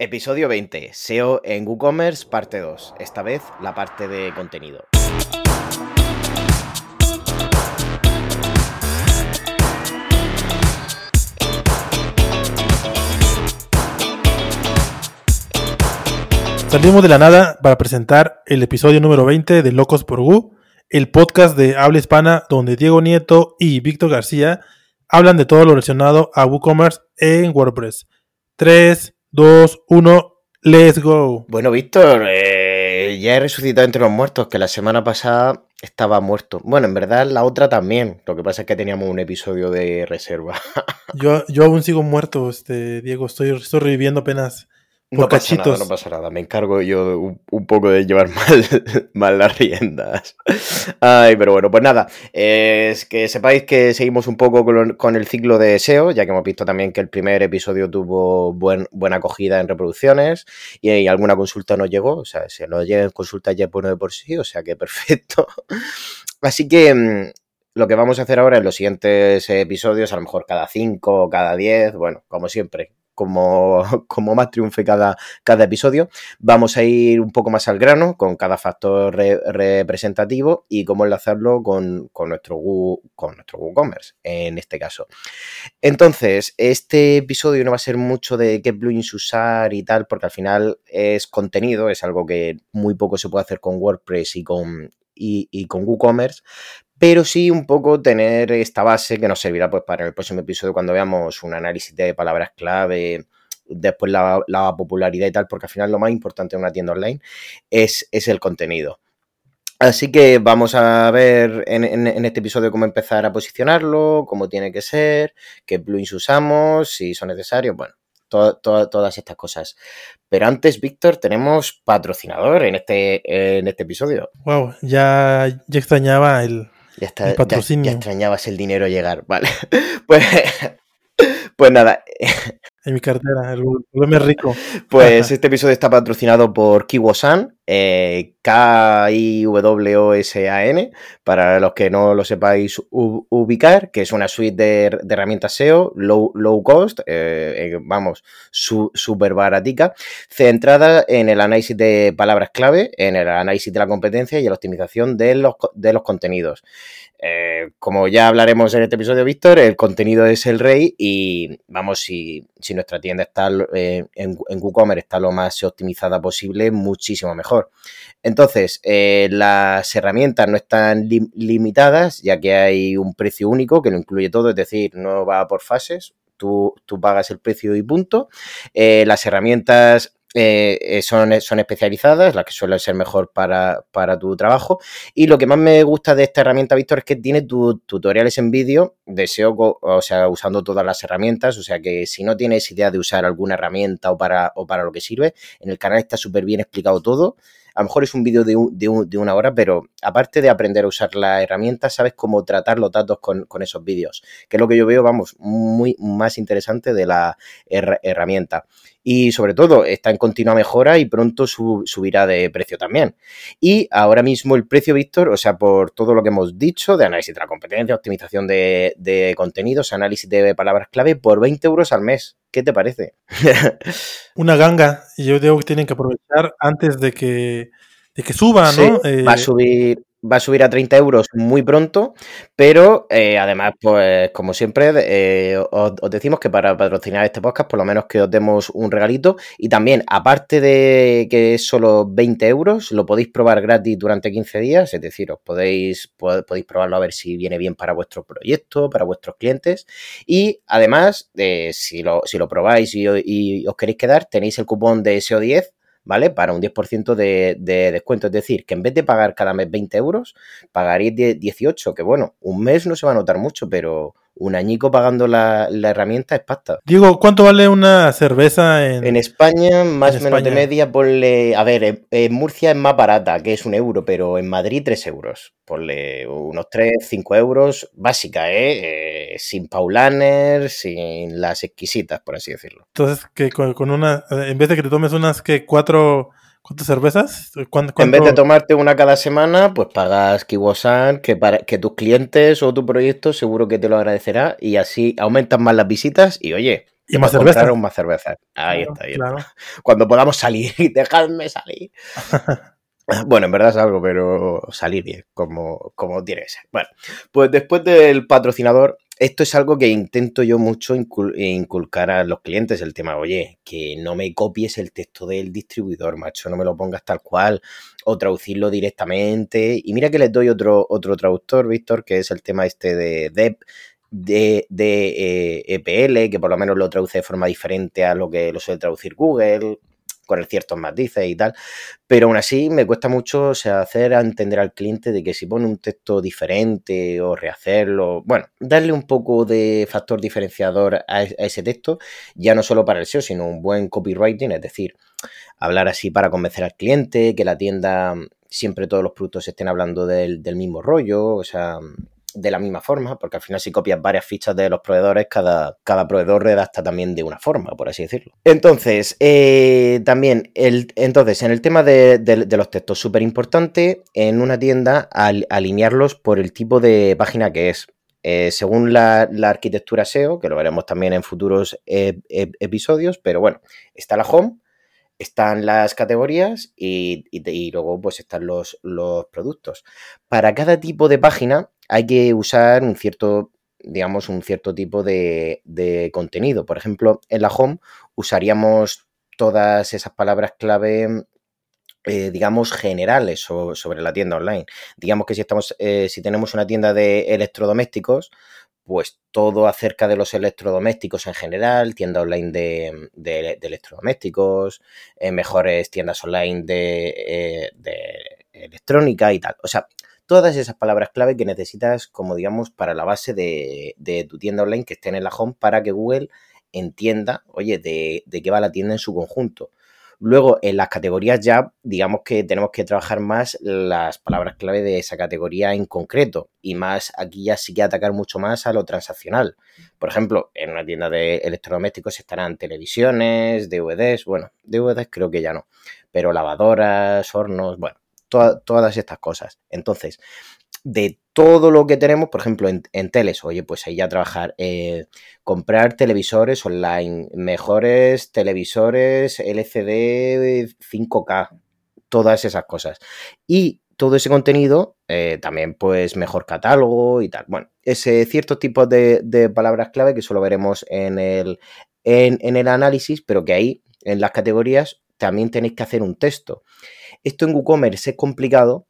Episodio 20, SEO en WooCommerce, parte 2. Esta vez la parte de contenido. Salimos de la nada para presentar el episodio número 20 de Locos por Woo, el podcast de habla hispana donde Diego Nieto y Víctor García hablan de todo lo relacionado a WooCommerce en WordPress. 3, 2, 1, let's go. Bueno, Víctor, eh, ya he resucitado entre los muertos, que la semana pasada estaba muerto. Bueno, en verdad la otra también. Lo que pasa es que teníamos un episodio de reserva. yo, yo aún sigo muerto, este, Diego. Estoy, estoy reviviendo apenas no pasa nada, no pasa nada. Me encargo yo un, poco de llevar mal, mal, las riendas. Ay, pero bueno, pues nada. Es que sepáis que seguimos un poco con, el ciclo de SEO, ya que hemos visto también que el primer episodio tuvo buen, buena acogida en reproducciones y, alguna consulta nos llegó. O sea, si nos llegan consultas ya es bueno de por sí, o sea que perfecto. Así que mm, lo que vamos a hacer ahora en los siguientes episodios, a lo mejor cada cinco o cada diez, bueno, como siempre, como, como más triunfe cada, cada episodio. Vamos a ir un poco más al grano con cada factor representativo y cómo enlazarlo con, nuestro, con nuestro WooCommerce, en este caso. Entonces, este episodio no va a ser mucho de qué plugins usar y tal, porque al final es contenido, es algo que muy poco se puede hacer con WordPress y con, y, con WooCommerce, pero sí un poco tener esta base que nos servirá pues para el próximo episodio cuando veamos un análisis de palabras clave, después la, popularidad y tal, porque al final lo más importante en una tienda online es, es el contenido. Así que vamos a ver en, este episodio cómo empezar a posicionarlo, cómo tiene que ser, qué plugins usamos, si son necesarios, bueno, todas estas cosas. Pero antes, Víctor, tenemos patrocinador en este, en este episodio. Wow, ya, ya extrañaba el, patrocinio. Ya, extrañabas el dinero llegar, vale. Pues, pues nada. En mi cartera, el volverme rico. Pues este episodio está patrocinado por Kiwosan, eh, K-I-W-O-S-A-N, para los que no lo sepáis ubicar, que es una suite de, herramientas SEO low, cost, eh, eh, vamos, súper baratica, centrada en el análisis de palabras clave, en el análisis de la competencia y en la optimización de los, contenidos. Eh, como ya hablaremos en este episodio, Víctor, el contenido es el rey y vamos, si, nuestra tienda está en, WooCommerce está lo más optimizada posible, muchísimo mejor. Entonces, eh, las herramientas no están limitadas, ya que hay un precio único que lo incluye todo, es decir, no va por fases, Tú, tú, pagas el precio y punto. las herramientas eh, eh, son, son, especializadas, las que suelen ser mejor para, tu trabajo. Y lo que más me gusta de esta herramienta, Víctor, es que tiene tutoriales en vídeo de SEO, o sea, usando todas las herramientas. O sea que si no tienes idea de usar alguna herramienta o para, o para lo que sirve, en el canal está súper bien explicado todo. A lo mejor es un vídeo de, de, una hora, pero aparte de aprender a usar la herramienta, sabes cómo tratar los datos con, esos vídeos, que es lo que yo veo, vamos, muy más interesante de la herramienta y sobre todo está en continua mejora y pronto subirá de precio también. Y ahora mismo el precio, Víctor, o sea, por todo lo que hemos dicho de análisis de la competencia, optimización de, contenidos, análisis de palabras clave, por 20 euros al mes. ¿Qué te parece? Una ganga. Yo digo que tienen que aprovechar antes de que, de que suba, ¿no? va a eh, subir va a subir a 30 euros muy pronto, pero eh, además, pues como siempre, eh, os, decimos que para patrocinar este podcast, por lo menos que os demos un regalito y también, aparte de que es solo 20 euros, lo podéis probar gratis durante 15 días, es decir, os podéis, podéis probarlo a ver si viene bien para vuestro proyecto, para vuestros clientes y además, si, lo, si lo probáis y, y os queréis quedar, tenéis el cupón de SEO10 ¿vale? Para un 10% de, de, descuento. Es decir, que en vez de pagar cada mes 20 euros, pagaréis 18, que bueno, un mes no se va a notar mucho, pero un añico pagando la, herramienta es pasta. Digo, ¿cuánto vale una cerveza en, en España? Más o menos de media, ponle. A ver, en, Murcia es más barata, que es un euro, pero en Madrid 3 euros. Ponle unos 3, 5 euros, básica, ¿eh? ¿eh? Sin paulaner, sin las exquisitas, por así decirlo. Entonces, que con, una. En vez de que te tomes unas que cuatro ¿Cuántas cervezas? En vez de tomarte una cada semana, pues pagas Kiwosan, que, para, que tus clientes o tu proyecto seguro que te lo agradecerá y así aumentan más las visitas y oye, Y más cerveza. más cerveza. Ahí está, ahí está. Cuando podamos salir, dejadme salir. Bueno, en verdad es algo, pero salir bien, como, como tiene que ser. Bueno, pues después del patrocinador, esto es algo que intento yo mucho inculcar a los clientes, el tema, oye, que no me copies el texto del distribuidor, macho, no me lo pongas tal cual, o traducirlo directamente. Y mira que les doy otro, otro traductor, Víctor, que es el tema este de DEP, de, de EPL, eh, e que por lo menos lo traduce de forma diferente a lo que lo suele traducir Google con ciertos matices y tal, pero aún así me cuesta mucho o sea, hacer entender al cliente de que si pone un texto diferente o rehacerlo, bueno, darle un poco de factor diferenciador a, ese texto, ya no solo para el SEO, sino un buen copywriting, es decir, hablar así para convencer al cliente, que la tienda siempre todos los productos estén hablando del, del mismo rollo, o sea, de la misma forma, porque al final si copias varias fichas de los proveedores, cada, cada proveedor redacta también de una forma, por así decirlo. Entonces, eh, también, el, entonces, en el tema de, los textos, súper importante en una tienda alinearlos por el tipo de página que es. Eh, según la, arquitectura SEO, que lo veremos también en futuros episodios, pero bueno, está la home, están las categorías y, y, luego pues están los, los, productos. Para cada tipo de página hay que usar un cierto, digamos, un cierto tipo de, contenido. Por ejemplo, en la home usaríamos todas esas palabras clave eh, digamos, generales sobre la tienda online. Digamos que si estamos, eh, si tenemos una tienda de electrodomésticos, pues todo acerca de los electrodomésticos en general, tienda online de, electrodomésticos, eh, mejores tiendas online de, electrónica y tal. O sea, todas esas palabras clave que necesitas como digamos para la base de, tu tienda online que estén en la home para que Google entienda, oye, de, qué va la tienda en su conjunto. Luego, en las categorías ya, digamos que tenemos que trabajar más las palabras clave de esa categoría en concreto. Y más, aquí ya sí que atacar mucho más a lo transaccional. Por ejemplo, en una tienda de electrodomésticos estarán televisiones, DVDs, bueno, DVDs creo que ya no, pero lavadoras, hornos, bueno, todas estas cosas. Entonces, de todo lo que tenemos, por ejemplo, en, teles, oye, pues ahí ya trabajar, eh, comprar televisores online, mejores televisores LCD 5K, todas esas cosas. Y todo ese contenido, eh, también pues mejor catálogo y tal. Bueno, ese cierto tipo de, palabras clave que solo veremos en el, en el análisis, pero que ahí, en las categorías, también tenéis que hacer un texto. Esto en WooCommerce es complicado,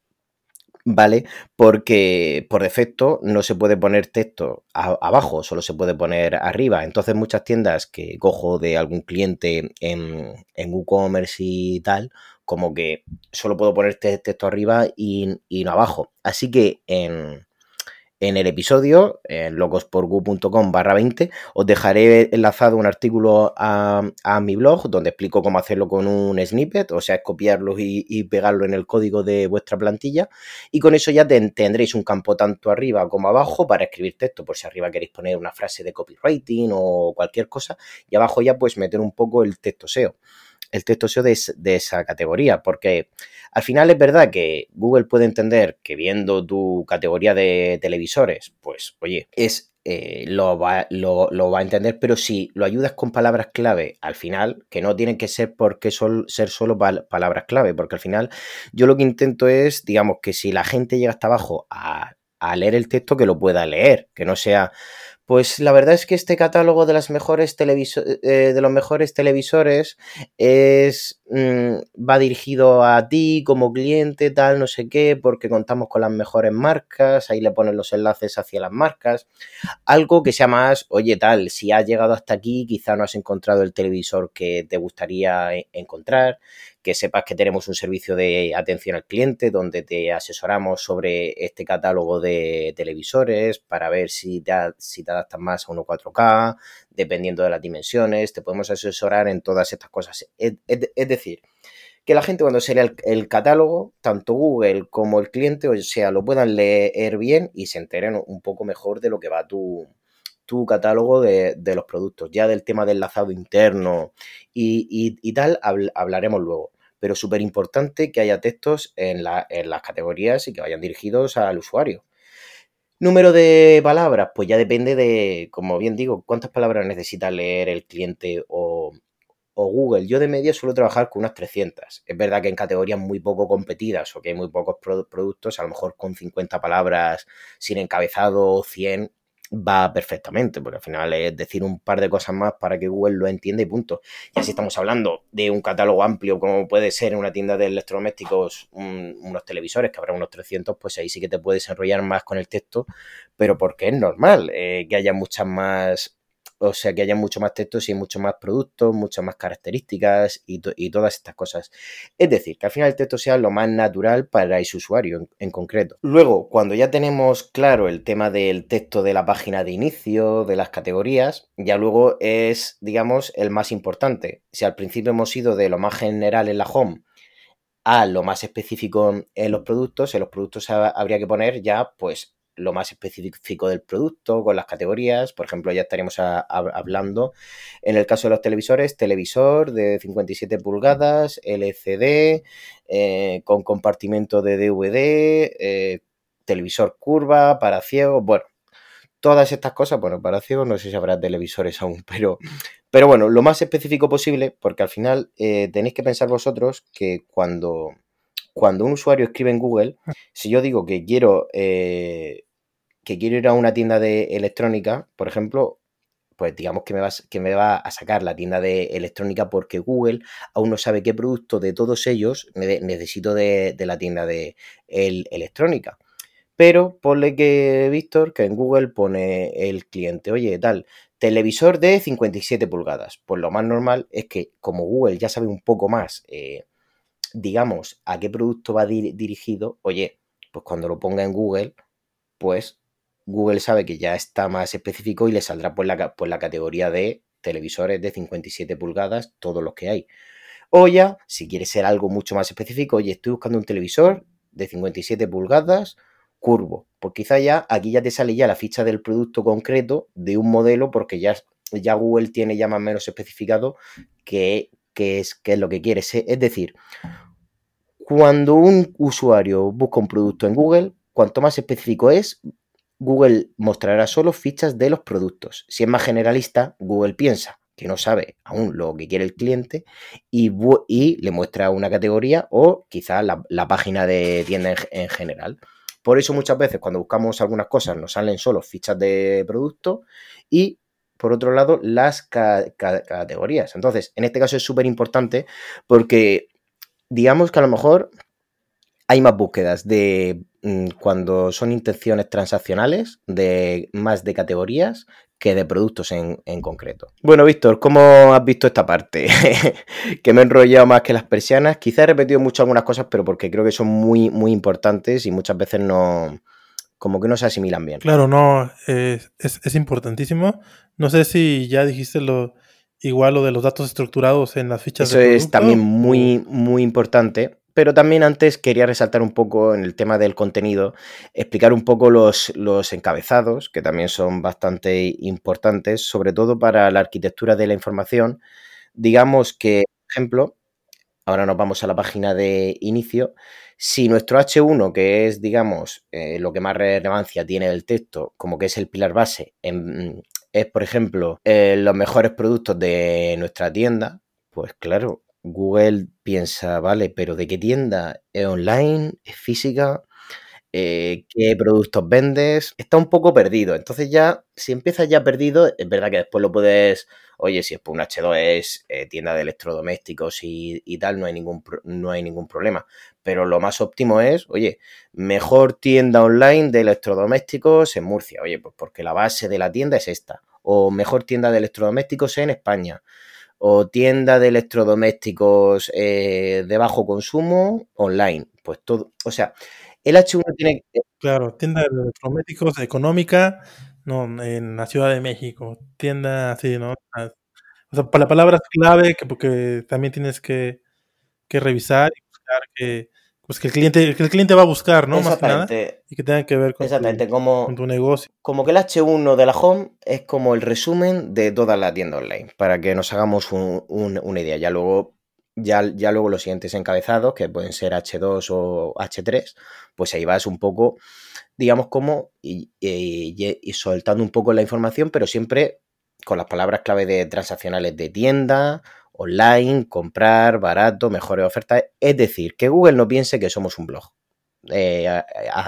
¿vale? Porque por defecto no se puede poner texto abajo, solo se puede poner arriba. Entonces muchas tiendas que cojo de algún cliente en, en WooCommerce y tal, como que solo puedo poner texto arriba y, y no abajo. Así que en, en el episodio, en locosporgu.com barra 20, os dejaré enlazado un artículo a, mi blog donde explico cómo hacerlo con un snippet, o sea, es copiarlo y, pegarlo en el código de vuestra plantilla. Y con eso ya tendréis un campo tanto arriba como abajo para escribir texto, por si arriba queréis poner una frase de copywriting o cualquier cosa, y abajo ya pues meter un poco el texto SEO el texto SEO de, esa categoría, porque al final es verdad que Google puede entender que viendo tu categoría de televisores, pues oye, es eh, lo, va, lo, va, a entender, pero si lo ayudas con palabras clave al final, que no tienen que ser porque ser solo palabras clave, porque al final yo lo que intento es, digamos, que si la gente llega hasta abajo a leer el texto, que lo pueda leer, que no sea pues la verdad es que este catálogo de, las mejores eh, de los mejores televisores es, mm, va dirigido a ti como cliente, tal, no sé qué, porque contamos con las mejores marcas, ahí le ponen los enlaces hacia las marcas. Algo que sea más, oye, tal, si has llegado hasta aquí, quizá no has encontrado el televisor que te gustaría eh, encontrar, que sepas que tenemos un servicio de atención al cliente donde te asesoramos sobre este catálogo de televisores para ver si te, si te adaptas más a 1 4K, dependiendo de las dimensiones, te podemos asesorar en todas estas cosas. Es, decir, que la gente cuando se lea el, catálogo, tanto Google como el cliente, o sea, lo puedan leer bien y se enteren un poco mejor de lo que va tu, tu catálogo de, los productos. Ya del tema del enlazado interno y, tal hablaremos luego pero súper importante que haya textos en, las categorías y que vayan dirigidos al usuario. Número de palabras, pues ya depende de, como bien digo, cuántas palabras necesita leer el cliente o, o Google. Yo de media suelo trabajar con unas 300. Es verdad que en categorías muy poco competidas o que hay muy pocos productos, a lo mejor con 50 palabras sin encabezado o 100 va perfectamente, porque al final es decir un par de cosas más para que Google lo entienda y punto. Y así estamos hablando de un catálogo amplio como puede ser una tienda de electrodomésticos unos televisores, que habrá unos 300, pues ahí sí que te puedes enrollar más con el texto, pero porque es normal eh, que haya muchas más o sea, que haya mucho más textos y mucho más productos, muchas más características y, todas estas cosas. Es decir, que al final el texto sea lo más natural para ese usuario en, concreto. Luego, cuando ya tenemos claro el tema del texto de la página de inicio, de las categorías, ya luego es, digamos, el más importante. Si al principio hemos ido de lo más general en la home a lo más específico en los productos, en los productos habría que poner ya, pues, lo más específico del producto, con las categorías. Por ejemplo, ya estaríamos hablando, en el caso de los televisores, televisor de 57 pulgadas, LCD, eh, con compartimento de DVD, eh, televisor curva, para ciegos, bueno. Todas estas cosas, bueno, para ciegos no sé si habrá televisores aún, pero, pero bueno, lo más específico posible, porque al final eh, tenéis que pensar vosotros que cuando, cuando un usuario escribe en Google, si yo digo que quiero que quiero ir a una tienda de electrónica, por ejemplo, pues digamos que me, va, que me va a sacar la tienda de electrónica porque Google aún no sabe qué producto de todos ellos necesito de, la tienda de electrónica. Pero ponle que Víctor, que en Google pone el cliente, oye, tal, televisor de 57 pulgadas. Pues lo más normal es que como Google ya sabe un poco más, eh, digamos, a qué producto va dirigido, oye, pues cuando lo ponga en Google, pues Google sabe que ya está más específico y le saldrá por la, por la categoría de televisores de 57 pulgadas, todos los que hay. O ya, si quieres ser algo mucho más específico, oye, estoy buscando un televisor de 57 pulgadas curvo. Pues quizá ya aquí ya te sale ya la ficha del producto concreto de un modelo porque ya, ya Google tiene ya más o menos especificado qué, es, qué es lo que quieres. Es decir, cuando un usuario busca un producto en Google, cuanto más específico es, Google mostrará solo fichas de los productos. Si es más generalista, Google piensa que no sabe aún lo que quiere el cliente y, le muestra una categoría o quizás la, página de tienda en, general. Por eso muchas veces cuando buscamos algunas cosas nos salen solo fichas de producto y por otro lado las categorías. Entonces, en este caso es súper importante porque digamos que a lo mejor hay más búsquedas de cuando son intenciones transaccionales de más de categorías que de productos en, concreto. Bueno, Víctor, ¿cómo has visto esta parte? que me he enrollado más que las persianas. Quizá he repetido mucho algunas cosas, pero porque creo que son muy, muy importantes y muchas veces no. como que no se asimilan bien. Claro, no, es, es, importantísimo. No sé si ya dijiste lo igual lo de los datos estructurados en las fichas Eso es también muy, muy importante pero también antes quería resaltar un poco en el tema del contenido, explicar un poco los, los encabezados, que también son bastante importantes, sobre todo para la arquitectura de la información. Digamos que, por ejemplo, ahora nos vamos a la página de inicio. Si nuestro H1, que es, digamos, eh, lo que más relevancia tiene del texto, como que es el pilar base, es, por ejemplo, eh, los mejores productos de nuestra tienda, pues claro, Google piensa, vale, pero ¿de qué tienda? ¿Es online? ¿Es física? Eh, ¿Qué productos vendes? Está un poco perdido. Entonces ya, si empiezas ya perdido, es verdad que después lo puedes, oye, si es por un H2 es eh, tienda de electrodomésticos y, tal, no hay, ningún, no hay ningún problema. Pero lo más óptimo es, oye, mejor tienda online de electrodomésticos en Murcia. Oye, pues porque la base de la tienda es esta. O mejor tienda de electrodomésticos en España o tienda de electrodomésticos eh, de bajo consumo online. Pues todo, o sea, el H1 tiene... Claro, tienda de electrodomésticos económica, no, en la Ciudad de México, tienda así, ¿no? O sea, para palabras clave que porque también tienes que, que revisar y buscar que pues que el cliente, que el cliente va a buscar, ¿no? Más que nada, y que tenga que ver con, Exactamente, como, con tu negocio. Como que el H1 de la home es como el resumen de toda la tienda online, para que nos hagamos una idea. Ya luego ya, ya luego los siguientes encabezados, que pueden ser H2 o H3, pues ahí vas un poco, digamos, como y, y soltando un poco la información, pero siempre con las palabras clave de transaccionales de tienda, online, comprar, barato, mejores ofertas. Es decir, que Google no piense que somos un blog. Eh,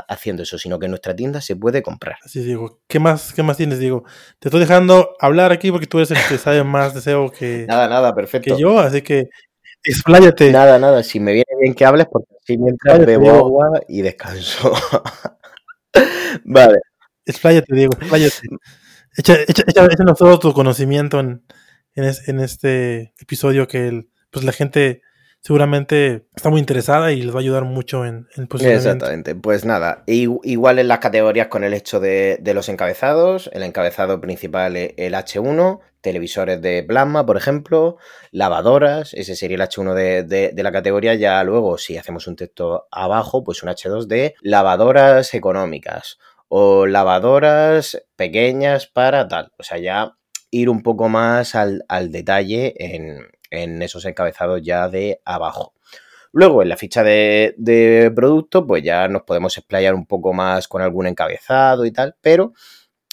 haciendo eso, sino que en nuestra tienda se puede comprar. Así digo. ¿Qué más, ¿Qué más tienes, Diego? Te estoy dejando hablar aquí porque tú eres el que sabe más de SEO que, nada, nada, perfecto. que yo, así que expláyate. Nada, nada, si me viene bien que hables porque así mientras bebo agua y descanso. vale. Expláyate, Diego, expláyate. Echa, echa, échanos todo tu conocimiento en, en, este episodio que el, pues la gente seguramente está muy interesada y les va a ayudar mucho en, el. Exactamente. Pues nada, igual en las categorías con el hecho de, los encabezados. El encabezado principal el H1, televisores de plasma, por ejemplo, lavadoras, ese sería el H1 de, de, la categoría. Ya luego, si hacemos un texto abajo, pues un H2 de lavadoras económicas o lavadoras pequeñas para tal. O sea, ya ir un poco más al, detalle en, esos encabezados ya de abajo. Luego, en la ficha de, producto, pues ya nos podemos explayar un poco más con algún encabezado y tal, pero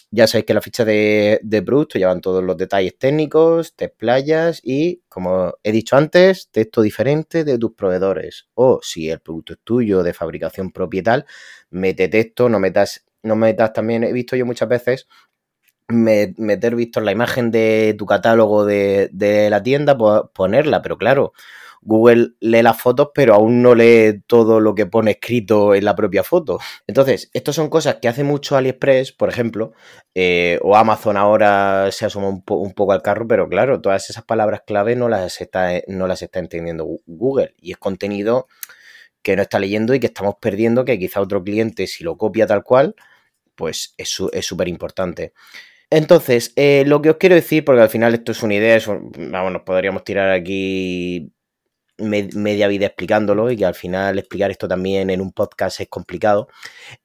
ya sabéis que la ficha de, de, producto llevan todos los detalles técnicos, te explayas y, como he dicho antes, texto diferente de tus proveedores. O si el producto es tuyo, de fabricación propia y tal, mete texto, no metas, no metas también, he visto yo muchas veces meter, Víctor, la imagen de tu catálogo de, la tienda, ponerla, pero claro, Google lee las fotos, pero aún no lee todo lo que pone escrito en la propia foto. Entonces, estas son cosas que hace mucho AliExpress, por ejemplo, eh, o Amazon ahora se asoma un, un, poco al carro, pero claro, todas esas palabras clave no las está, no las está entendiendo Google y es contenido que no está leyendo y que estamos perdiendo, que quizá otro cliente, si lo copia tal cual, pues es súper importante. Entonces, eh, lo que os quiero decir, porque al final esto es una idea, vamos, nos podríamos tirar aquí media vida explicándolo y que al final explicar esto también en un podcast es complicado.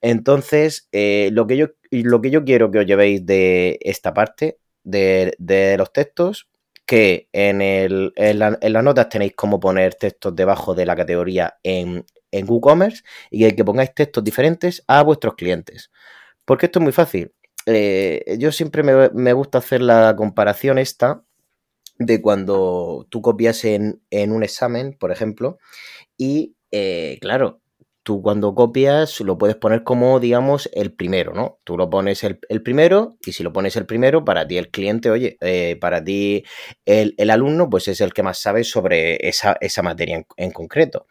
Entonces, eh, lo, que yo, lo que yo quiero que os llevéis de esta parte de, los textos, que en, el, en, las notas tenéis cómo poner textos debajo de la categoría en, en WooCommerce y que pongáis textos diferentes a vuestros clientes. Porque esto es muy fácil eh, yo siempre me, gusta hacer la comparación esta de cuando tú copias en, un examen, por ejemplo, y eh, claro, tú cuando copias lo puedes poner como, digamos, el primero, ¿no? Tú lo pones el, primero y si lo pones el primero, para ti el cliente, oye, eh, para ti el, alumno, pues es el que más sabe sobre esa, materia en, en concreto.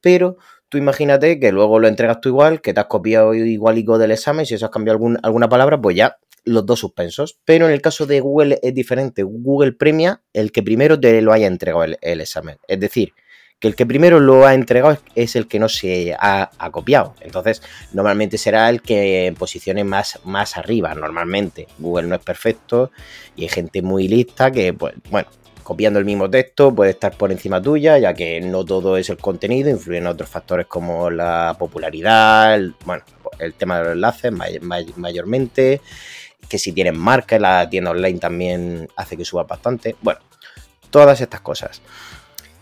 Pero Tú imagínate que luego lo entregas tú igual, que te has copiado igualico del examen, si eso has cambiado alguna palabra, pues ya los dos suspensos. Pero en el caso de Google es diferente. Google premia el que primero te lo haya entregado el, examen. Es decir, que el que primero lo ha entregado es el que no se ha, copiado. Entonces, normalmente será el que en más, más arriba, normalmente. Google no es perfecto y hay gente muy lista que, pues, bueno, copiando el mismo texto puede estar por encima tuya, ya que no todo es el contenido, influyen otros factores como la popularidad, el, bueno, el tema de los enlaces mayormente, que si tienen marca la tienda online también hace que suba bastante. Bueno, todas estas cosas.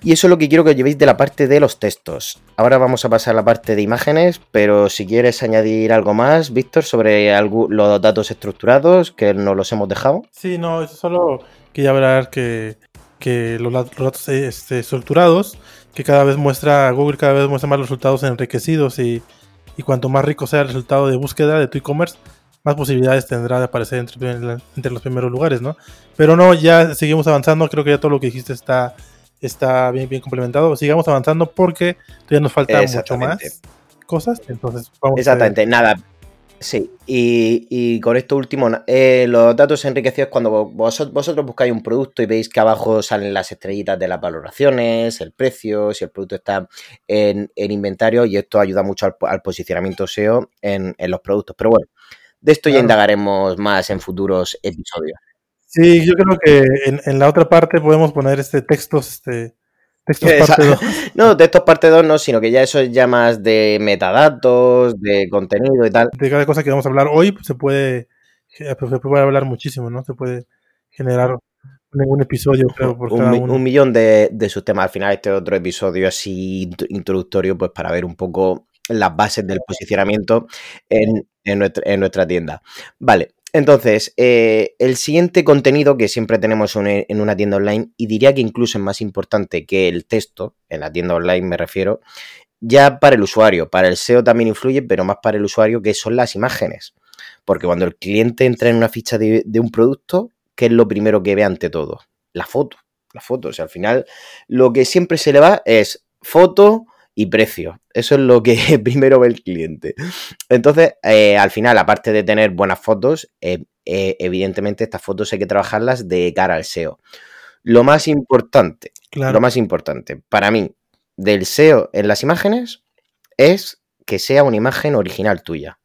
Y eso es lo que quiero que os llevéis de la parte de los textos. Ahora vamos a pasar a la parte de imágenes, pero si quieres añadir algo más, Víctor, sobre los datos estructurados que nos los hemos dejado. Sí, no, solo quería hablar que que los, datos este, estructurados, que cada vez muestra, Google cada vez muestra más resultados enriquecidos y, y cuanto más rico sea el resultado de búsqueda de tu e-commerce, más posibilidades tendrá de aparecer entre, entre, los primeros lugares, ¿no? Pero no, ya seguimos avanzando, creo que ya todo lo que dijiste está, está bien, bien complementado. Sigamos avanzando porque todavía nos falta mucho más cosas, entonces vamos Exactamente, nada, Sí, y, con esto último, eh, los datos enriquecidos cuando vosotros, buscáis un producto y veis que abajo salen las estrellitas de las valoraciones, el precio, si el producto está en, inventario y esto ayuda mucho al, posicionamiento SEO en, los productos. Pero bueno, de esto ya indagaremos más en futuros episodios. Sí, yo creo que en, en la otra parte podemos poner este textos este, Textos parte 2. No, textos parte 2 no, sino que ya eso es ya más de metadatos, de contenido y tal. De cada cosa que vamos a hablar hoy pues, se puede, se puede hablar muchísimo, ¿no? Se puede generar ningún episodio, creo, por un, cada mi- uno. un millón de, de sus temas. Al final, este otro episodio así int- introductorio, pues para ver un poco las bases del posicionamiento en, en nuestra, en nuestra tienda. Vale, entonces, eh, el siguiente contenido que siempre tenemos en, una tienda online, y diría que incluso es más importante que el texto, en la tienda online me refiero, ya para el usuario, para el SEO también influye, pero más para el usuario, que son las imágenes. Porque cuando el cliente entra en una ficha de, de un producto, ¿qué es lo primero que ve ante todo? La foto. La foto. O sea, al final, lo que siempre se le va es foto y precio. Eso es lo que primero ve el cliente. Entonces, eh, al final, aparte de tener buenas fotos, eh, eh, evidentemente estas fotos hay que trabajarlas de cara al SEO. Lo más importante, Claro. lo más importante para mí del SEO en las imágenes es que sea una imagen original tuya.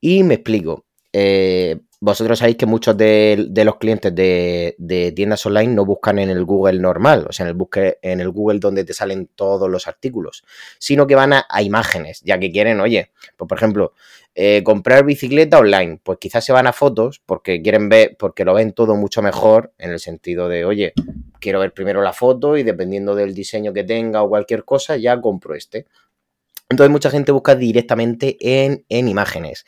Y me explico. Eh, vosotros sabéis que muchos de, los clientes de, tiendas online no buscan en el Google normal, o sea, en el, busque, en el Google donde te salen todos los artículos, sino que van a, a imágenes, ya que quieren, oye, pues por ejemplo, eh, comprar bicicleta online, pues quizás se van a fotos porque quieren ver, porque lo ven todo mucho mejor en el sentido de, oye, quiero ver primero la foto y dependiendo del diseño que tenga o cualquier cosa, ya compro este. Entonces mucha gente busca directamente en, en, imágenes.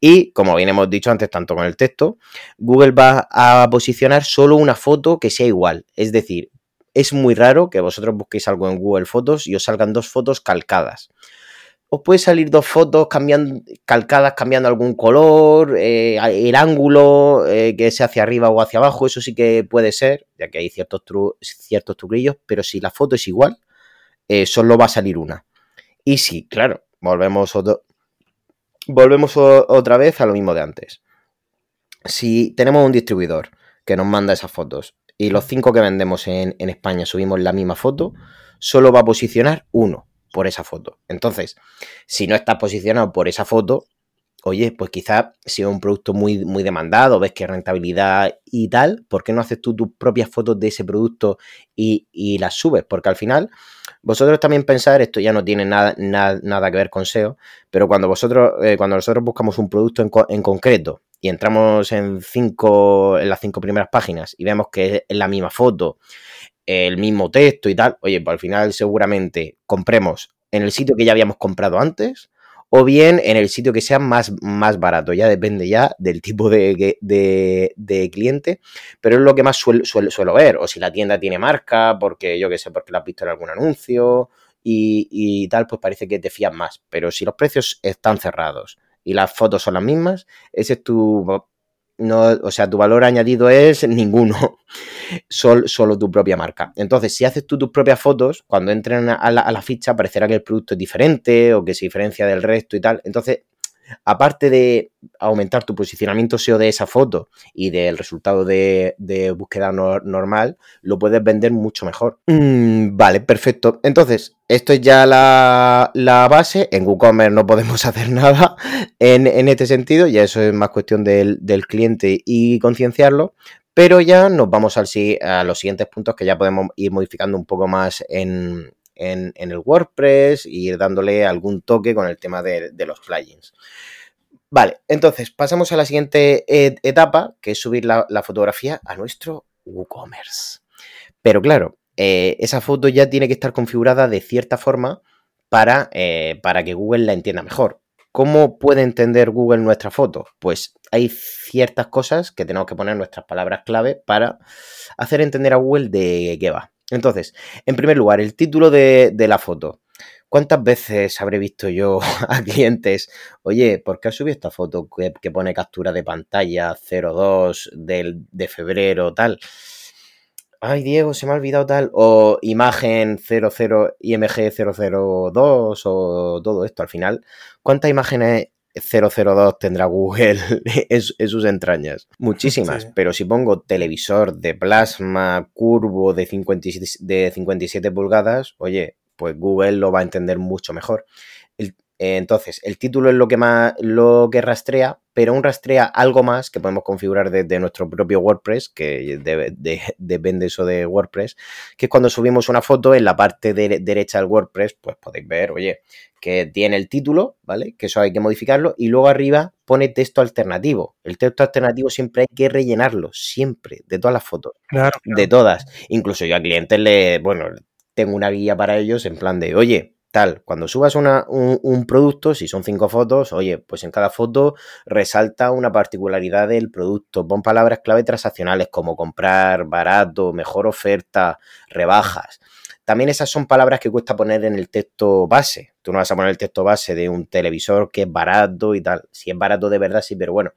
Y como bien hemos dicho antes, tanto con el texto, Google va a posicionar solo una foto que sea igual. Es decir, es muy raro que vosotros busquéis algo en Google Fotos y os salgan dos fotos calcadas. Os puede salir dos fotos cambiando, calcadas cambiando algún color, eh, el ángulo eh, que sea hacia arriba o hacia abajo, eso sí que puede ser, ya que hay ciertos, tru ciertos truquillos, pero si la foto es igual, eh, solo va a salir una. Y sí, claro, volvemos, otro, volvemos otra vez a lo mismo de antes. Si tenemos un distribuidor que nos manda esas fotos y los cinco que vendemos en, España subimos la misma foto, solo va a posicionar uno por esa foto. Entonces, si no estás posicionado por esa foto, oye, pues quizás si es un producto muy, muy demandado, ves que rentabilidad y tal, ¿por qué no haces tú tus propias fotos de ese producto y, y las subes? Porque al final, vosotros también pensar, esto ya no tiene nada, nada, nada que ver con SEO, pero cuando vosotros, eh, cuando nosotros buscamos un producto en, en, concreto y entramos en cinco, en las cinco primeras páginas y vemos que es la misma foto, el mismo texto y tal, oye, pues al final seguramente compremos en el sitio que ya habíamos comprado antes o bien en el sitio que sea más, más barato. Ya depende ya del tipo de, de, cliente, pero es lo que más suelo, ver. O si la tienda tiene marca, porque yo qué sé, porque la has visto en algún anuncio y, y, tal, pues parece que te fías más. Pero si los precios están cerrados y las fotos son las mismas, ese es tu... No, o sea, tu valor añadido es ninguno, solo, tu propia marca. Entonces, si haces tú tus propias fotos, cuando entren a la, a la, ficha parecerá que el producto es diferente o que se diferencia del resto y tal. Entonces, aparte de aumentar tu posicionamiento SEO de esa foto y del resultado de, búsqueda no, normal, lo puedes vender mucho mejor. Mm, vale, perfecto. Entonces, esto es ya la, la base. En WooCommerce no podemos hacer nada en, en, este sentido, ya eso es más cuestión del, del cliente y concienciarlo. Pero ya nos vamos al, a los siguientes puntos que ya podemos ir modificando un poco más en, en, el WordPress y ir dándole algún toque con el tema de, los plugins. Vale, entonces pasamos a la siguiente etapa, que es subir la, la fotografía a nuestro WooCommerce. Pero claro, eh, esa foto ya tiene que estar configurada de cierta forma para, eh, para que Google la entienda mejor. ¿Cómo puede entender Google nuestra foto? Pues hay ciertas cosas que tenemos que poner nuestras palabras clave para hacer entender a Google de qué va. Entonces, en primer lugar, el título de, de la foto. ¿Cuántas veces habré visto yo a clientes, oye, ¿por qué has subido esta foto que, que pone captura de pantalla 02 del, de febrero tal? Ay, Diego, se me ha olvidado tal. O imagen 00, IMG 002 o todo esto. Al final, ¿cuántas imágenes 002 tendrá Google en, en sus entrañas? Muchísimas. Sí. Pero si pongo televisor de plasma curvo de 57, de 57 pulgadas, oye, pues Google lo va a entender mucho mejor. El, entonces, el título es lo que más lo que rastrea, pero aún rastrea algo más que podemos configurar desde nuestro propio WordPress, que depende eso de WordPress, que es cuando subimos una foto en la parte derecha del WordPress, pues podéis ver, oye, que tiene el título, ¿vale? Que eso hay que modificarlo, y luego arriba pone texto alternativo. El texto alternativo siempre hay que rellenarlo, siempre, de todas las fotos. Claro. De todas. Incluso yo a clientes le, bueno, tengo una guía para ellos en plan de, oye, tal, cuando subas un, producto, si son cinco fotos, oye, pues en cada foto resalta una particularidad del producto. Pon palabras clave transaccionales como comprar, barato, mejor oferta, rebajas. También esas son palabras que cuesta poner en el texto base. Tú no vas a poner el texto base de un televisor que es barato y tal. Si es barato de verdad, sí, pero bueno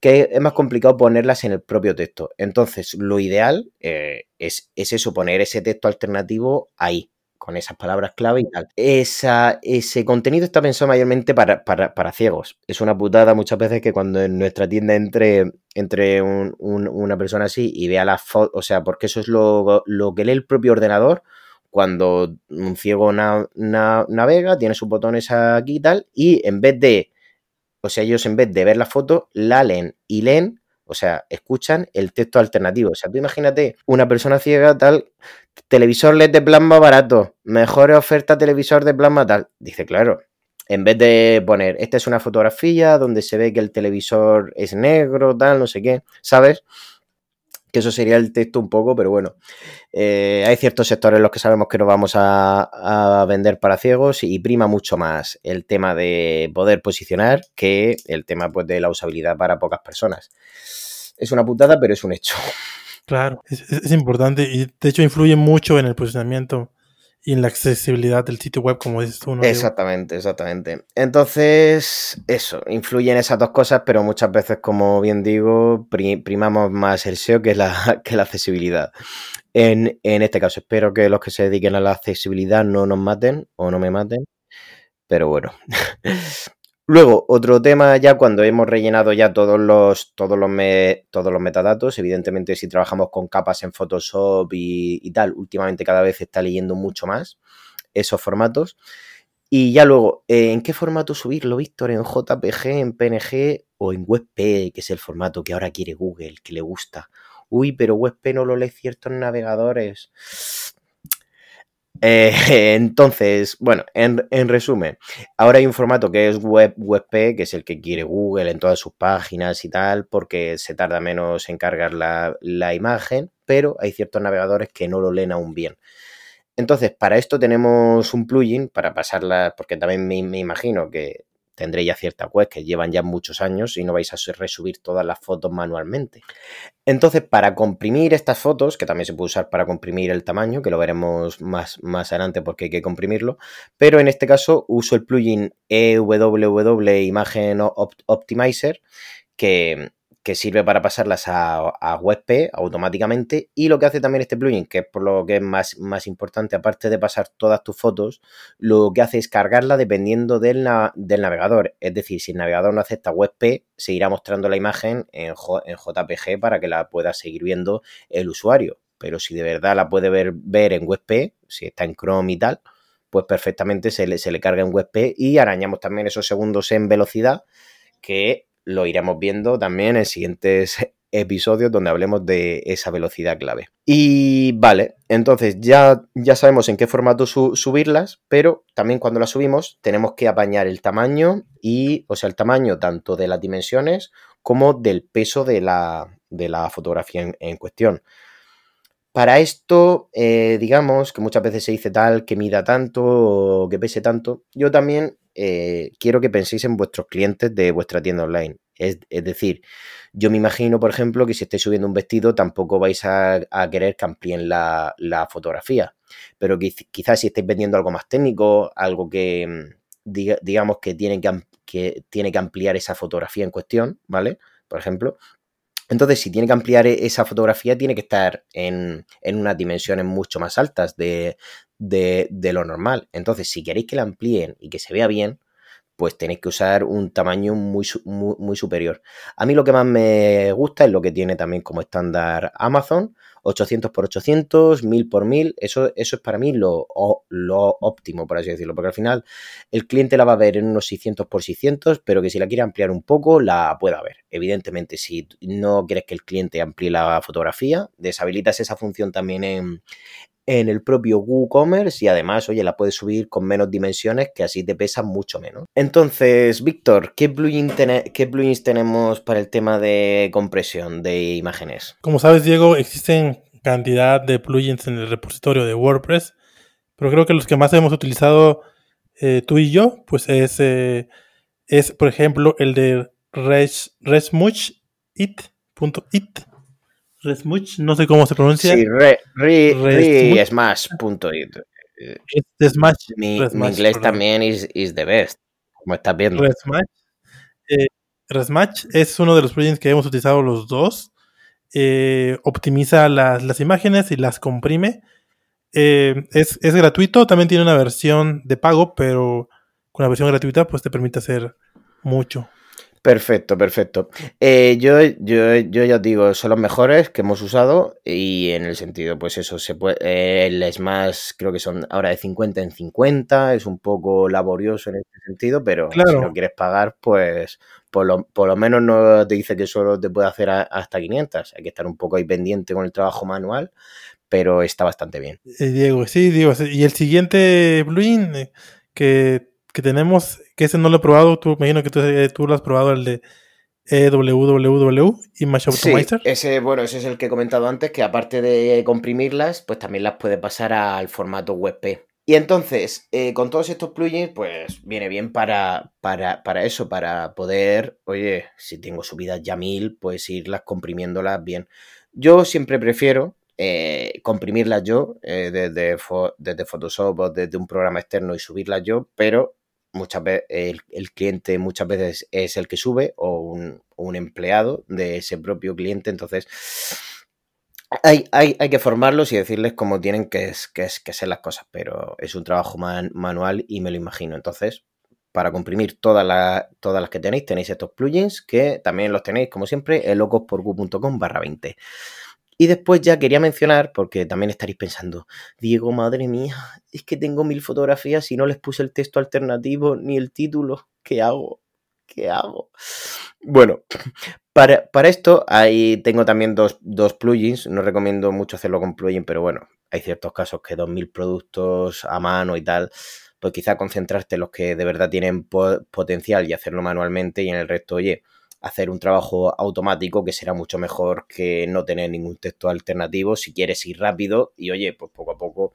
que es más complicado ponerlas en el propio texto. Entonces, lo ideal eh, es, es, eso, poner ese texto alternativo ahí, con esas palabras clave y tal. Esa, ese contenido está pensado mayormente para, para, ciegos. Es una putada muchas veces que cuando en nuestra tienda entre, entre una persona así y vea las fotos, o sea, porque eso es lo, que lee el propio ordenador cuando un ciego navega, tiene sus botones aquí y tal, y en vez de, o sea, ellos en vez de ver la foto, la leen y leen o sea, escuchan el texto alternativo. O sea, tú imagínate una persona ciega tal, televisor LED de plasma barato, mejor oferta televisor de plasma tal. Dice, claro, en vez de poner, esta es una fotografía donde se ve que el televisor es negro, tal, no sé qué, ¿sabes? Que eso sería el texto un poco, pero bueno, eh, hay ciertos sectores en los que sabemos que no vamos a, vender para ciegos y prima mucho más el tema de poder posicionar que el tema pues, de la usabilidad para pocas personas es una putada, pero es un hecho. Claro, es, importante y de hecho influye mucho en el posicionamiento y en la accesibilidad del sitio web, como dices tú. ¿no? Exactamente, exactamente. Entonces, eso, influye en esas dos cosas, pero muchas veces, como bien digo, primamos más el SEO que la, que la accesibilidad. En, en este caso, espero que los que se dediquen a la accesibilidad no nos maten o no me maten, pero bueno. Luego, otro tema ya cuando hemos rellenado ya todos los, todos los, todos los metadatos, evidentemente si trabajamos con capas en Photoshop y, tal, últimamente cada vez está leyendo mucho más esos formatos. Y ya luego, eh, ¿en qué formato subirlo, Víctor? ¿En JPG, en PNG o en WebP, que es el formato que ahora quiere Google, que le gusta? Uy, pero WebP no lo lee ciertos navegadores. Eh, entonces, bueno, en, resumen, ahora hay un formato que es web, WebP, que es el que quiere Google en todas sus páginas y tal, porque se tarda menos en cargar la, imagen, pero hay ciertos navegadores que no lo leen aún bien. Entonces, para esto tenemos un plugin para pasarla, porque también me, me imagino que tendréis ya ciertas webs que llevan ya muchos años y no vais a resubir todas las fotos manualmente. Entonces, para comprimir estas fotos, que también se puede usar para comprimir el tamaño, que lo veremos más, más adelante porque hay que comprimirlo, pero en este caso uso el plugin EWW Imagen Optimizer, que, que sirve para pasarlas a, WebP automáticamente y lo que hace también este plugin, que es por lo que es más, más importante, aparte de pasar todas tus fotos, lo que hace es cargarla dependiendo del, del navegador. Es decir, si el navegador no acepta WebP, seguirá mostrando la imagen en, en JPG para que la pueda seguir viendo el usuario. Pero si de verdad la puede ver, ver en WebP, si está en Chrome y tal, pues perfectamente se le, se le carga en WebP y arañamos también esos segundos en velocidad que lo iremos viendo también en siguientes episodios donde hablemos de esa velocidad clave. Y vale, entonces ya, ya sabemos en qué formato subirlas, pero también cuando las subimos tenemos que apañar el tamaño y, o sea, el tamaño tanto de las dimensiones como del peso de la, fotografía en, cuestión. Para esto, eh, digamos que muchas veces se dice tal, que mida tanto o que pese tanto, yo también eh, quiero que penséis en vuestros clientes de vuestra tienda online. Es, decir, yo me imagino, por ejemplo, que si estáis subiendo un vestido, tampoco vais a, querer que amplíen la, fotografía. Pero quizás si estáis vendiendo algo más técnico, algo que mm, digamos que tiene que, tiene que ampliar esa fotografía en cuestión, ¿vale? Por ejemplo, entonces, si tiene que ampliar e, esa fotografía, tiene que estar en, unas dimensiones mucho más altas de, de, lo normal. Entonces, si queréis que la amplíen y que se vea bien, pues tenéis que usar un tamaño muy, muy, superior. A mí lo que más me gusta es lo que tiene también como estándar Amazon, 800 x 800, 1000 x 1000, eso, eso es para mí lo, lo, óptimo, por así decirlo, porque al final el cliente la va a ver en unos 600 x 600, pero que si la quiere ampliar un poco, la pueda ver. Evidentemente, si no quieres que el cliente amplíe la fotografía, deshabilitas esa función también en, en el propio WooCommerce y además, oye, la puedes subir con menos dimensiones que así te pesa mucho menos. Entonces, Víctor, ¿qué, ¿qué plugins tenemos para el tema de compresión de imágenes? Como sabes, Diego, existen cantidad de plugins en el repositorio de WordPress, pero creo que los que más hemos utilizado eh, tú y yo, pues es, eh, es, por ejemplo, el de res, resmuch.it, Resmuch, no sé cómo se pronuncia. Sí, re, re, smash.it. Smash. Mi, inglés también es is the best, como estás viendo. Resmatch. Eh, Resmatch es uno de los plugins que hemos utilizado los dos. Eh, optimiza las, las, imágenes y las comprime. Eh, es, es, gratuito, también tiene una versión de pago, pero con la versión gratuita pues te permite hacer mucho. Perfecto, perfecto. Eh, yo, yo, yo ya digo, son los mejores que hemos usado y en el sentido, pues eso, se puede, eh, el Smash creo que son ahora de 50 en 50, es un poco laborioso en este sentido, pero si no quieres pagar, pues por lo, por lo, menos no te dice que solo te puede hacer hasta 500, hay que estar un poco ahí pendiente con el trabajo manual, pero está bastante bien. Eh, Diego, sí, Diego, y el siguiente plugin que que tenemos, que ese no lo he probado, tú imagino que tú, eh, tú lo has probado, el de EWWW, Image Optimizer. Sí, ese, bueno, ese es el que he comentado antes, que aparte de comprimirlas, pues también las puede pasar al formato WebP. Y entonces, eh, con todos estos plugins, pues viene bien para, para, para, eso, para poder, oye, si tengo subidas ya mil, pues irlas comprimiéndolas bien. Yo siempre prefiero eh, comprimirlas yo desde, desde Photoshop o desde un programa externo y subirlas yo, pero muchas veces el, cliente muchas veces es el que sube o un, empleado de ese propio cliente, entonces hay, hay, hay, que formarlos y decirles cómo tienen que, que, que ser las cosas, pero es un trabajo manual y me lo imagino, entonces para comprimir todas, todas las que tenéis, tenéis estos plugins que también los tenéis, como siempre, en locosporgu.com barra 20. Y después ya quería mencionar, porque también estaréis pensando, Diego, madre mía, es que tengo mil fotografías y no les puse el texto alternativo ni el título. ¿Qué hago? ¿Qué hago? Bueno, para, esto ahí tengo también dos, plugins. No recomiendo mucho hacerlo con plugin, pero bueno, hay ciertos casos que 2.000 productos a mano y tal, pues quizá concentrarte en los que de verdad tienen potencial y hacerlo manualmente y en el resto, oye, hacer un trabajo automático que será mucho mejor que no tener ningún texto alternativo si quieres ir rápido y oye, pues poco a poco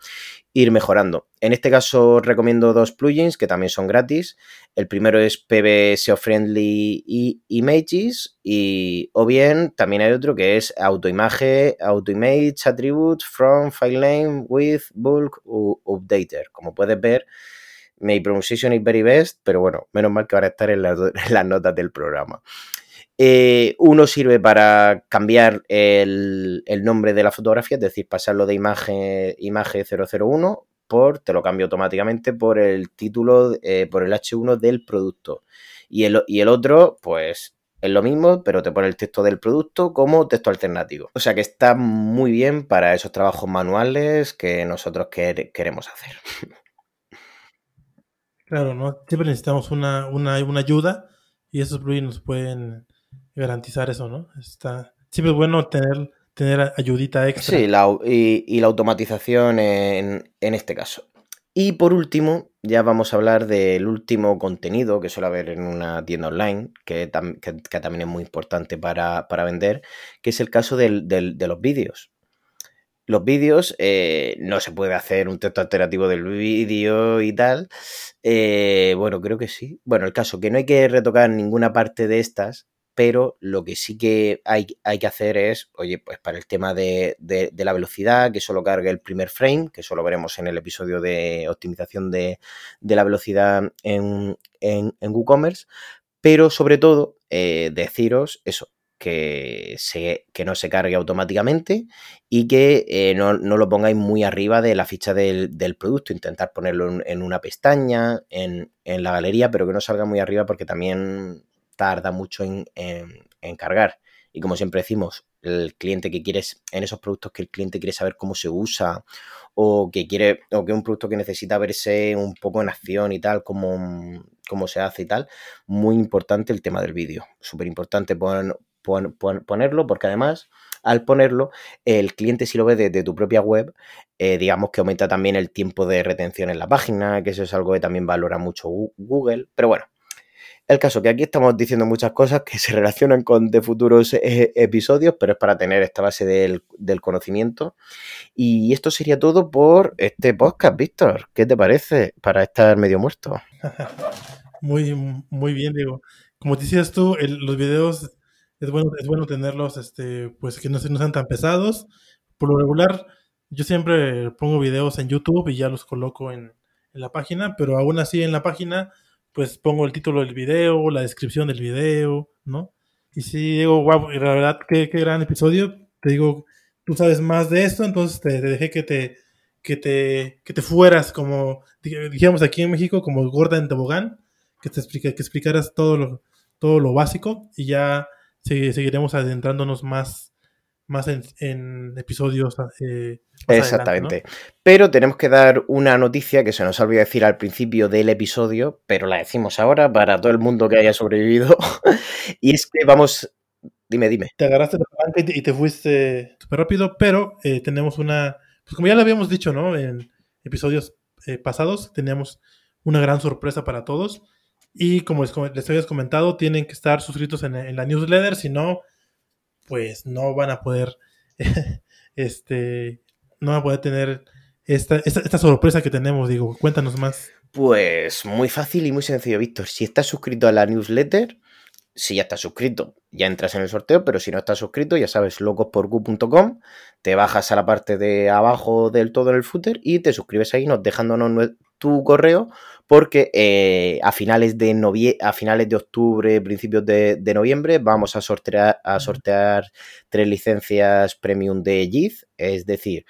ir mejorando. En este caso recomiendo dos plugins que también son gratis. El primero es PB SEO Friendly Images y o bien también hay otro que es AutoImage, AutoImage Attribute from File Name with Bulk Updater. Como puedes ver, mi pronunciation is very best, pero bueno, menos mal que ahora estar en, las notas del programa. Eh, uno sirve para cambiar el, nombre de la fotografía, es decir, pasarlo de imagen, imagen 001 por, te lo cambio automáticamente por el título, eh, por el H1 del producto. Y el, y el otro, pues es lo mismo, pero te pone el texto del producto como texto alternativo. O sea que está muy bien para esos trabajos manuales que nosotros queremos hacer. Claro, ¿no? Siempre necesitamos una, una, una ayuda y esos plugins nos pueden garantizar eso, ¿no? Está, siempre es bueno tener, tener ayudita extra. Sí, y, la automatización en, este caso. Y por último, ya vamos a hablar del último contenido que suele haber en una tienda online, que, también es muy importante para, vender, que es el caso de los vídeos los vídeos, eh, no se puede hacer un texto alternativo del vídeo y tal. Eh, bueno, creo que sí. Bueno, el caso que no hay que retocar ninguna parte de estas, pero lo que sí que hay, hay que hacer es, oye, pues para el tema de, la velocidad, que solo cargue el primer frame, que solo veremos en el episodio de optimización de, la velocidad en, en, WooCommerce, pero sobre todo eh, deciros eso, que, se, que no se cargue automáticamente y que eh, no, lo pongáis muy arriba de la ficha del, producto. Intentar ponerlo en, una pestaña, en, la galería, pero que no salga muy arriba porque también tarda mucho en, en cargar. Y como siempre decimos, el cliente que quiere, en esos productos que el cliente quiere saber cómo se usa o que quiere, o que un producto que necesita verse un poco en acción y tal, cómo se hace y tal, muy importante el tema del vídeo. Súper importante ponerlo porque además al ponerlo, el cliente si lo ve desde tu propia web, eh, digamos que aumenta también el tiempo de retención en la página, que eso es algo que también valora mucho Google. Pero bueno, el caso que aquí estamos diciendo muchas cosas que se relacionan con de futuros eh, episodios, pero es para tener esta base del, conocimiento. Y esto sería todo por este podcast, Víctor. ¿Qué te parece para estar medio muerto? muy, muy bien, digo. Como decías tú, los videos es bueno, es bueno tenerlos, este, pues que no, no sean tan pesados. Por lo regular, yo siempre pongo videos en YouTube y ya los coloco en, en la página, pero aún así en la página pues pongo el título del video, la descripción del video, ¿no? Y si digo, wow, la verdad, qué, qué gran episodio. Te digo, tú sabes más de esto, entonces te, dejé que te, que te, que te fueras como, dijéramos aquí en México, como gorda en tobogán, que te explique, que explicaras todo lo, todo lo básico y ya seguiremos adentrándonos más más en, episodios. Eh, Exactamente. Pero tenemos que dar una noticia que se nos olvidó decir al principio del episodio, pero la decimos ahora para todo el mundo que haya sobrevivido. y es que vamos. Dime, dime. Te agarraste la y te fuiste súper rápido, pero eh, tenemos una. Pues como ya lo habíamos dicho, ¿no? En episodios eh, pasados, teníamos una gran sorpresa para todos. Y como les, habías comentado, tienen que estar suscritos en, en la newsletter, si no pues no van a poder, este, no van a poder tener esta, esta, sorpresa que tenemos, digo, cuéntanos más. Pues muy fácil y muy sencillo, Víctor. Si estás suscrito a la newsletter, si ya estás suscrito, ya entras en el sorteo, pero si no estás suscrito, ya sabes, locosporgu.com, te bajas a la parte de abajo del todo en el footer y te suscribes ahí, nos dejándonos tu correo, porque eh, a, finales de a finales de octubre, principios de, noviembre, vamos a sortear, a sortear tres licencias premium de JIT, es decir,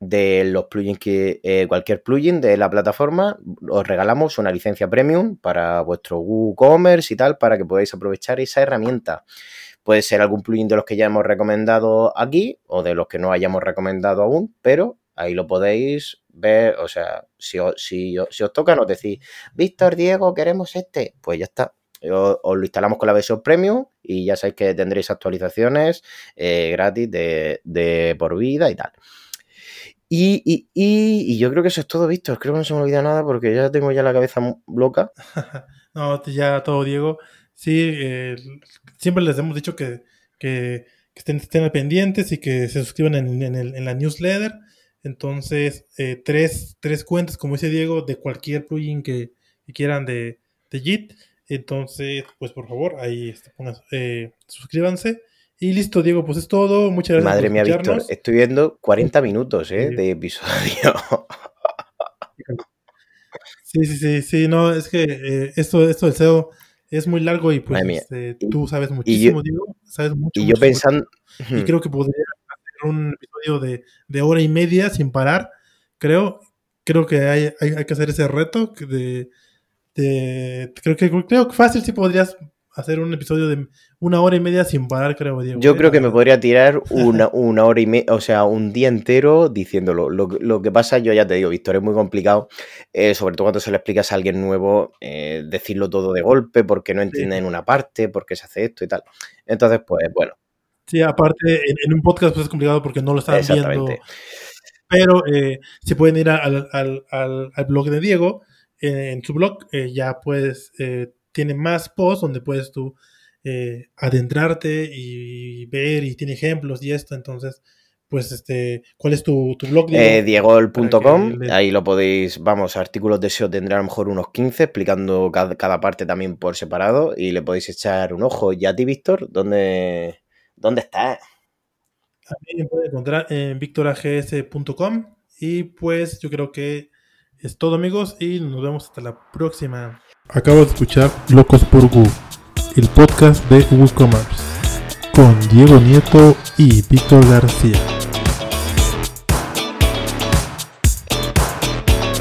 de los plugins que eh, cualquier plugin de la plataforma os regalamos una licencia premium para vuestro WooCommerce y tal para que podáis aprovechar esa herramienta. Puede ser algún plugin de los que ya hemos recomendado aquí o de los que no hayamos recomendado aún, pero ahí lo podéis ver, o sea, si, si, si os toca nos decís, Víctor, Diego, queremos este, pues ya está, os, lo instalamos con la versión premium y ya sabéis que tendréis actualizaciones eh, gratis de, de, por vida y tal. Y, y, y, yo creo que eso es todo, Víctor. Creo que no se me olvida nada porque ya tengo ya la cabeza loca. no, ya todo, Diego. Sí, eh, siempre les hemos dicho que, que, estén, estén, pendientes y que se suscriban en, en, la newsletter. Entonces, eh, tres, tres, cuentas, como dice Diego, de cualquier plugin que, quieran de, de JIT. Entonces, pues por favor, ahí este, eh, suscríbanse. Y listo, Diego, pues es todo. Muchas gracias. Madre mía, Víctor, estoy viendo 40 minutos ¿eh? de episodio. Sí, sí, sí, sí, no, es que eh, esto, esto del SEO es muy largo y pues este, tú sabes muchísimo, Diego, sabes mucho. Y yo pensando... Y creo que podría un episodio de, de, hora y media sin parar, creo, creo que hay, hay, hay que hacer ese reto de, de, creo que creo que fácil sí podrías hacer un episodio de una hora y media sin parar, creo, Diego. Yo ¿eh? creo que me podría tirar una, una hora y media, o sea, un día entero diciéndolo. Lo, que pasa, yo ya te digo, Víctor, es muy complicado, eh, sobre todo cuando se le explicas a alguien nuevo, eh, decirlo todo de golpe, porque no entienden una parte, porque se hace esto y tal. Entonces, pues, bueno. Sí, aparte, en, un podcast pues es complicado porque no lo están viendo. Pero si pueden ir al, al, al, blog de Diego, en su blog ya puedes tiene más posts donde puedes tú eh, adentrarte y ver y tiene ejemplos y esto, entonces pues este, ¿cuál es tu, blog? Eh, Diegol.com, ahí lo podéis, vamos, artículos de SEO tendrá a lo mejor unos 15 explicando cada, parte también por separado y le podéis echar un ojo. ¿Y a ti, Víctor? ¿Dónde, dónde estás? A mí me puede encontrar en victorags.com y pues yo creo que es todo amigos y nos vemos hasta la próxima. Acabo de escuchar Locos por Gu, el podcast de WooCommerce. con Diego Nieto y Víctor García.